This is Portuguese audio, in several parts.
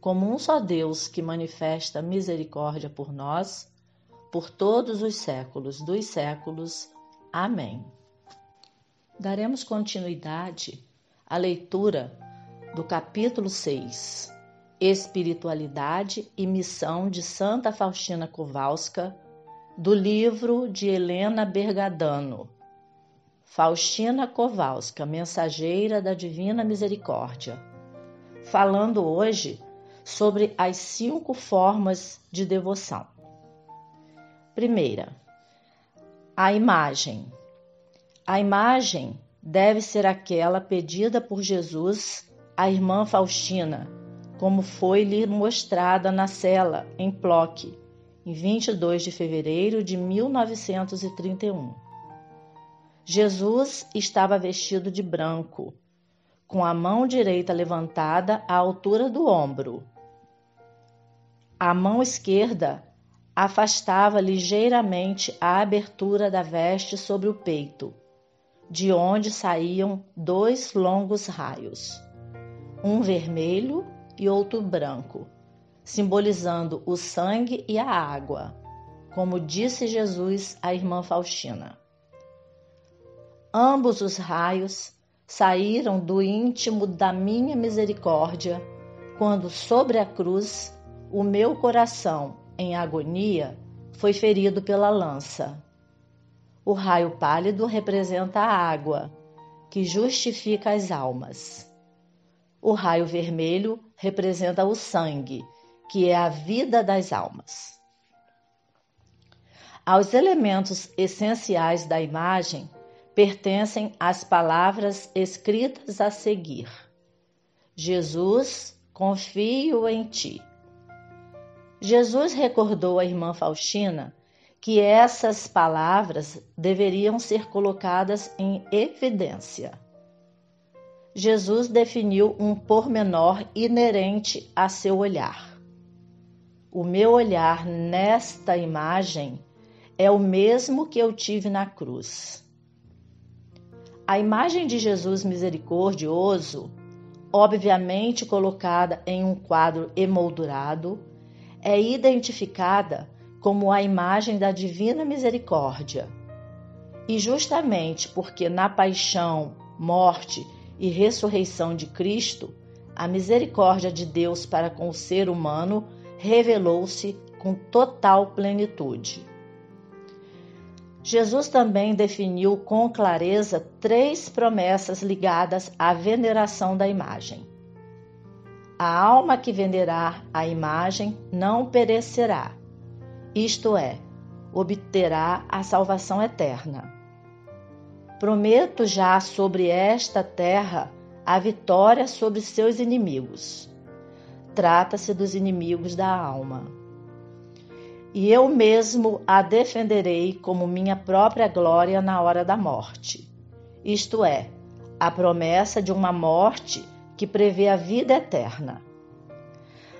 como um só Deus que manifesta misericórdia por nós, por todos os séculos dos séculos. Amém. Daremos continuidade à leitura do capítulo 6, Espiritualidade e Missão de Santa Faustina Kowalska, do livro de Helena Bergadano. Faustina Kowalska, mensageira da Divina Misericórdia. Falando hoje sobre as cinco formas de devoção. Primeira, a imagem. A imagem deve ser aquela pedida por Jesus à irmã Faustina, como foi-lhe mostrada na cela em Ploque, em 22 de fevereiro de 1931. Jesus estava vestido de branco, com a mão direita levantada à altura do ombro a mão esquerda afastava ligeiramente a abertura da veste sobre o peito, de onde saíam dois longos raios, um vermelho e outro branco, simbolizando o sangue e a água, como disse Jesus à irmã Faustina. Ambos os raios saíram do íntimo da minha misericórdia, quando sobre a cruz o meu coração, em agonia, foi ferido pela lança. O raio pálido representa a água, que justifica as almas. O raio vermelho representa o sangue, que é a vida das almas. Aos elementos essenciais da imagem pertencem as palavras escritas a seguir: Jesus, confio em ti. Jesus recordou à irmã Faustina que essas palavras deveriam ser colocadas em evidência. Jesus definiu um pormenor inerente a seu olhar. O meu olhar nesta imagem é o mesmo que eu tive na cruz. A imagem de Jesus misericordioso, obviamente colocada em um quadro emoldurado, é identificada como a imagem da divina misericórdia. E justamente porque na paixão, morte e ressurreição de Cristo, a misericórdia de Deus para com o ser humano revelou-se com total plenitude. Jesus também definiu com clareza três promessas ligadas à veneração da imagem. A alma que venerar a imagem não perecerá, isto é, obterá a salvação eterna. Prometo já sobre esta terra a vitória sobre seus inimigos. Trata-se dos inimigos da alma. E eu mesmo a defenderei como minha própria glória na hora da morte. Isto é, a promessa de uma morte que prevê a vida eterna.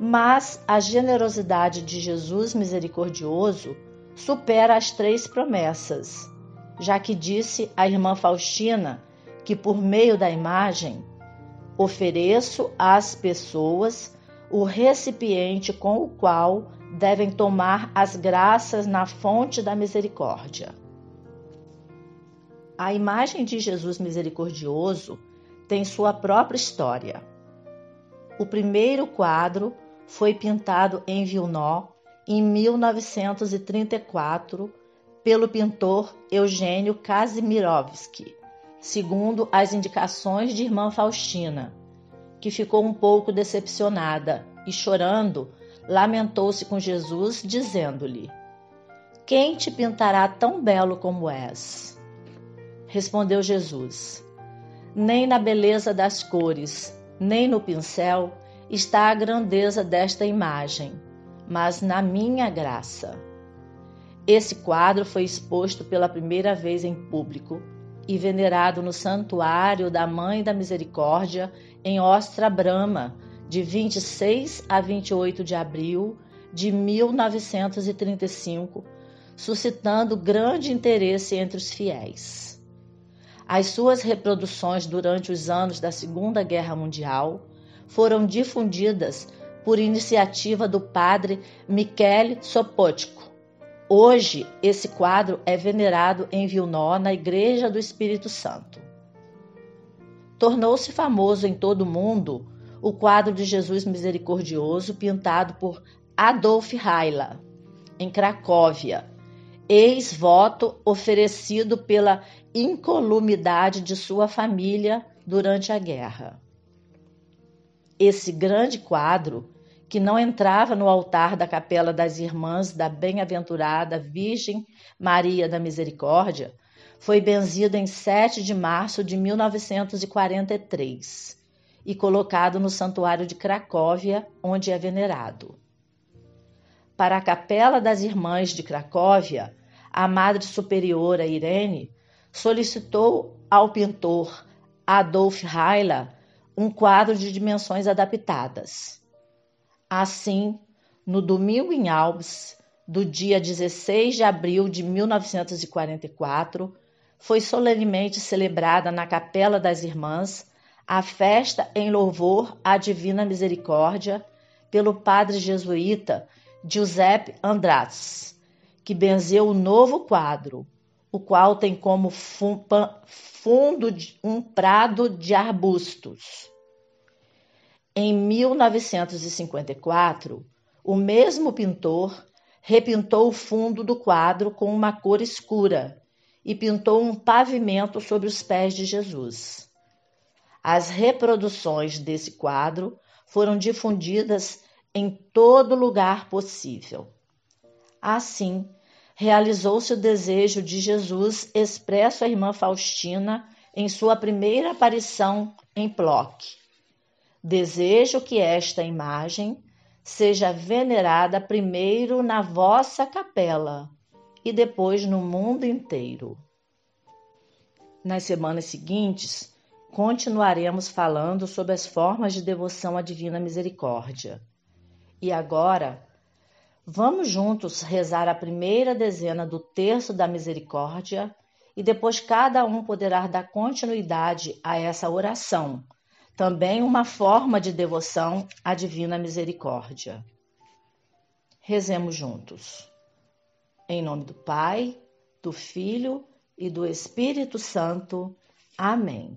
Mas a generosidade de Jesus misericordioso supera as três promessas, já que disse à irmã Faustina que, por meio da imagem, ofereço às pessoas o recipiente com o qual devem tomar as graças na fonte da misericórdia. A imagem de Jesus misericordioso tem sua própria história. O primeiro quadro foi pintado em Vilnó em 1934 pelo pintor Eugênio Kazimirovski, segundo as indicações de irmã Faustina, que ficou um pouco decepcionada e, chorando, lamentou-se com Jesus, dizendo-lhe: Quem te pintará tão belo como és? Respondeu Jesus: Nem na beleza das cores, nem no pincel está a grandeza desta imagem, mas na minha graça. Esse quadro foi exposto pela primeira vez em público e venerado no Santuário da Mãe da Misericórdia em Ostra Brama, de 26 a 28 de abril de 1935, suscitando grande interesse entre os fiéis. As suas reproduções durante os anos da Segunda Guerra Mundial foram difundidas por iniciativa do padre Michele Sopotko. Hoje, esse quadro é venerado em Vilnó, na Igreja do Espírito Santo. Tornou-se famoso em todo o mundo o quadro de Jesus Misericordioso pintado por Adolf Heiler, em Cracóvia, ex-voto oferecido pela incolumidade de sua família durante a guerra. Esse grande quadro, que não entrava no altar da Capela das Irmãs da Bem-aventurada Virgem Maria da Misericórdia, foi benzido em 7 de março de 1943 e colocado no Santuário de Cracóvia, onde é venerado. Para a Capela das Irmãs de Cracóvia, a Madre Superiora Irene solicitou ao pintor Adolf Heiler um quadro de dimensões adaptadas. Assim, no domingo em Alves, do dia 16 de abril de 1944, foi solenemente celebrada na Capela das Irmãs a festa em louvor à Divina Misericórdia pelo padre jesuíta Giuseppe Andratz, que benzeu o novo quadro, o qual tem como fundo um prado de arbustos. Em 1954, o mesmo pintor repintou o fundo do quadro com uma cor escura e pintou um pavimento sobre os pés de Jesus. As reproduções desse quadro foram difundidas em todo lugar possível. Assim, realizou-se o desejo de Jesus expresso à irmã Faustina em sua primeira aparição em Plock. Desejo que esta imagem seja venerada primeiro na vossa capela e depois no mundo inteiro. Nas semanas seguintes, continuaremos falando sobre as formas de devoção à Divina Misericórdia. E agora, Vamos juntos rezar a primeira dezena do terço da misericórdia e depois cada um poderá dar continuidade a essa oração, também uma forma de devoção à divina misericórdia. Rezemos juntos. Em nome do Pai, do Filho e do Espírito Santo. Amém.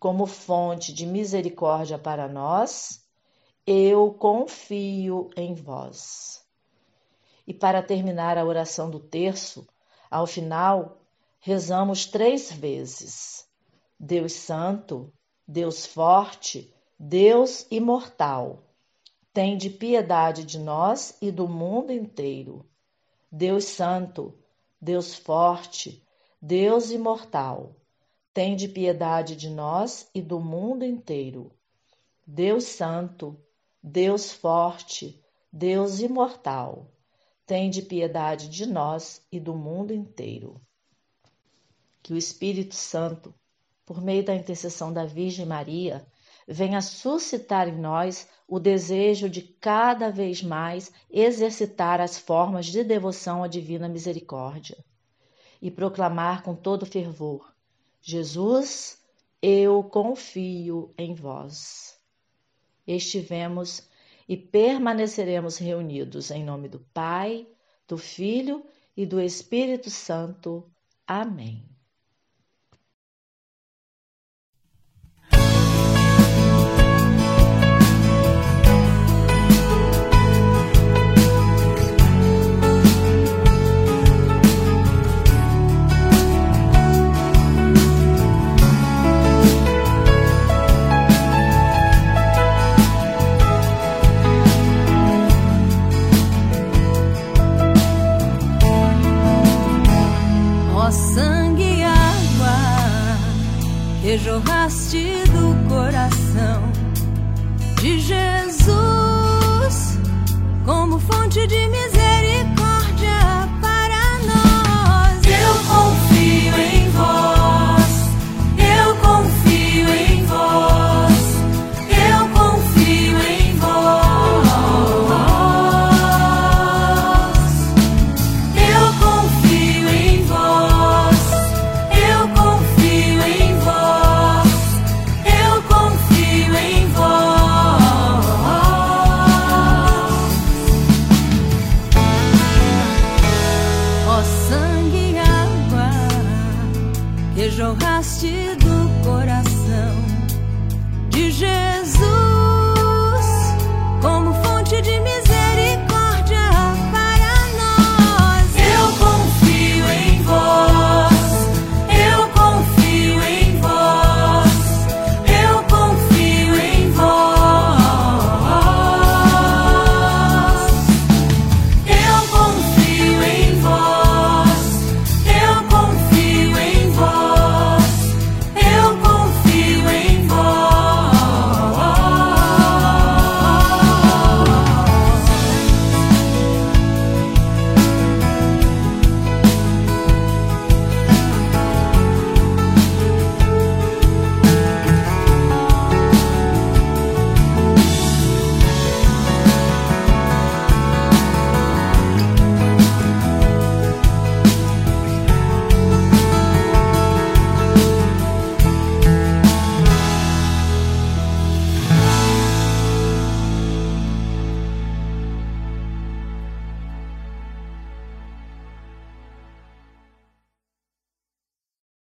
como fonte de misericórdia para nós, eu confio em vós. E para terminar a oração do terço, ao final, rezamos três vezes: Deus Santo, Deus Forte, Deus Imortal Tende piedade de nós e do mundo inteiro. Deus Santo, Deus Forte, Deus Imortal, tende piedade de nós e do mundo inteiro. Deus Santo, Deus Forte, Deus Imortal, tende piedade de nós e do mundo inteiro. Que o Espírito Santo, por meio da intercessão da Virgem Maria, venha suscitar em nós o desejo de cada vez mais exercitar as formas de devoção à Divina Misericórdia e proclamar com todo fervor: Jesus, eu confio em vós. Estivemos e permaneceremos reunidos em nome do Pai, do Filho e do Espírito Santo. Amém. Jorraste do coração de Jesus como fonte de miséria.